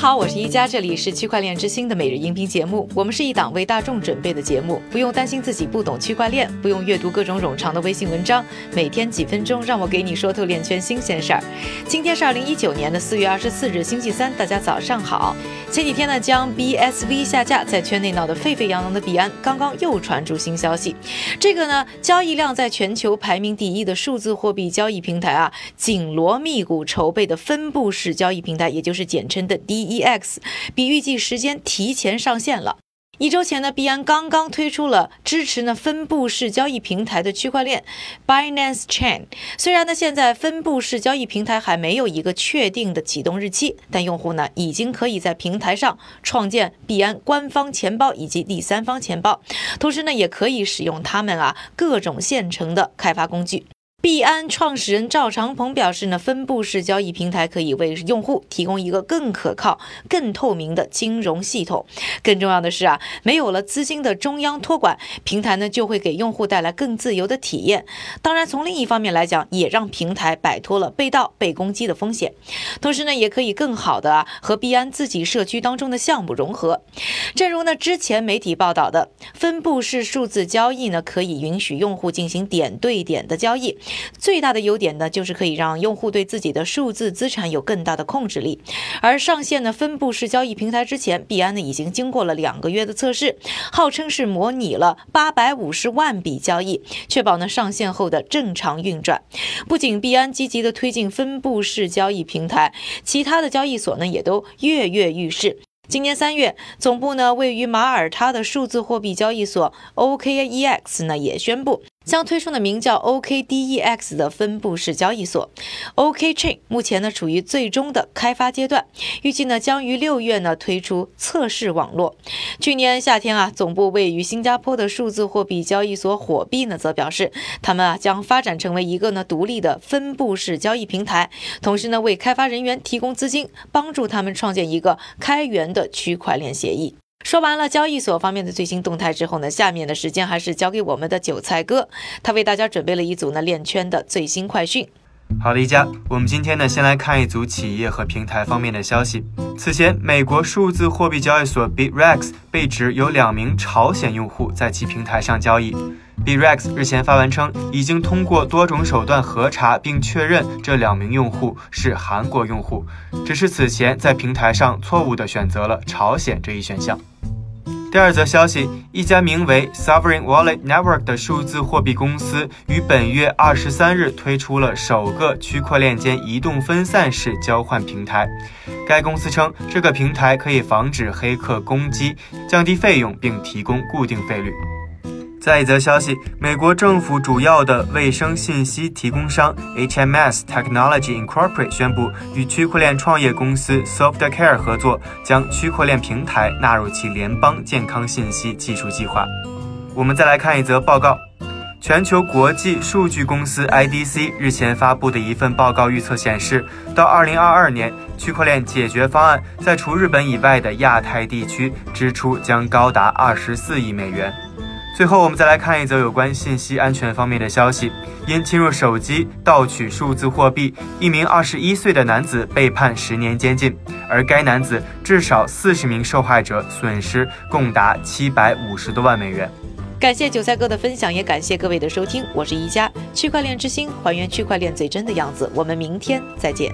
好，我是一加，这里是区块链之星的每日音频节目。我们是一档为大众准备的节目，不用担心自己不懂区块链，不用阅读各种冗长的微信文章，每天几分钟，让我给你说透链圈新鲜事儿。今天是二零一九年的四月二十四日，星期三，大家早上好。前几天呢，将 BSV 下架，在圈内闹得沸沸扬扬的币安，刚刚又传出新消息。这个呢，交易量在全球排名第一的数字货币交易平台啊，紧锣密鼓筹备的分布式交易平台，也就是简称的 D。EX 比预计时间提前上线了。一周前呢，币安刚刚推出了支持呢分布式交易平台的区块链 Binance Chain。虽然呢现在分布式交易平台还没有一个确定的启动日期，但用户呢已经可以在平台上创建币安官方钱包以及第三方钱包，同时呢也可以使用他们啊各种现成的开发工具。币安创始人赵长鹏表示呢，分布式交易平台可以为用户提供一个更可靠、更透明的金融系统。更重要的是啊，没有了资金的中央托管，平台呢就会给用户带来更自由的体验。当然，从另一方面来讲，也让平台摆脱了被盗、被攻击的风险。同时呢，也可以更好的和币安自己社区当中的项目融合。正如呢之前媒体报道的，分布式数字交易呢可以允许用户进行点对点的交易。最大的优点呢，就是可以让用户对自己的数字资产有更大的控制力。而上线呢分布式交易平台之前，币安呢已经经过了两个月的测试，号称是模拟了八百五十万笔交易，确保呢上线后的正常运转。不仅币安积极的推进分布式交易平台，其他的交易所呢也都跃跃欲试。今年三月，总部呢位于马耳他的数字货币交易所 OKEX 呢也宣布。将推出的名叫 OKDEX 的分布式交易所，OKChain 目前呢处于最终的开发阶段，预计呢将于六月呢推出测试网络。去年夏天啊，总部位于新加坡的数字货币交易所火币呢则表示，他们啊将发展成为一个呢独立的分布式交易平台，同时呢为开发人员提供资金，帮助他们创建一个开源的区块链协议。说完了交易所方面的最新动态之后呢，下面的时间还是交给我们的韭菜哥，他为大家准备了一组呢链圈的最新快讯。好的，一家，我们今天呢先来看一组企业和平台方面的消息。此前，美国数字货币交易所 Bitrex 被指有两名朝鲜用户在其平台上交易。Brex 日前发文称，已经通过多种手段核查并确认这两名用户是韩国用户，只是此前在平台上错误地选择了朝鲜这一选项。第二则消息，一家名为 Sovereign Wallet Network 的数字货币公司于本月二十三日推出了首个区块链间移动分散式交换平台。该公司称，这个平台可以防止黑客攻击，降低费用，并提供固定费率。再一则消息，美国政府主要的卫生信息提供商 HMS Technology Incorporated 宣布与区块链创业公司 SoftCare 合作，将区块链平台纳入其联邦健康信息技术计划。我们再来看一则报告，全球国际数据公司 IDC 日前发布的一份报告预测显示，到2022年，区块链解决方案在除日本以外的亚太地区支出将高达24亿美元。最后，我们再来看一则有关信息安全方面的消息：因侵入手机盗取数字货币，一名二十一岁的男子被判十年监禁，而该男子至少四十名受害者损失共达七百五十多万美元。感谢韭菜哥的分享，也感谢各位的收听，我是宜家区块链之星，还原区块链最真的样子。我们明天再见。